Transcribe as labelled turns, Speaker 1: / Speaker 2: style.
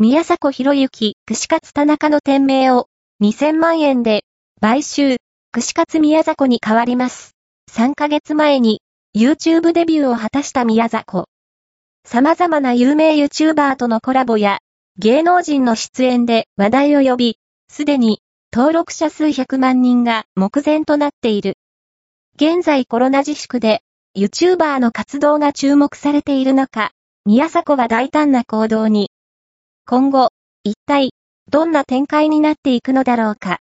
Speaker 1: 宮迫博之、串カツ田中の店名を2000万円で買収、串カツ宮迫に変わります。3ヶ月前に YouTube デビューを果たした宮迫。様々な有名 YouTuber とのコラボや芸能人の出演で話題を呼び、すでに登録者数100万人が目前となっている。現在コロナ自粛で YouTuber の活動が注目されている中、宮迫は大胆な行動に。今後、一体、どんな展開になっていくのだろうか。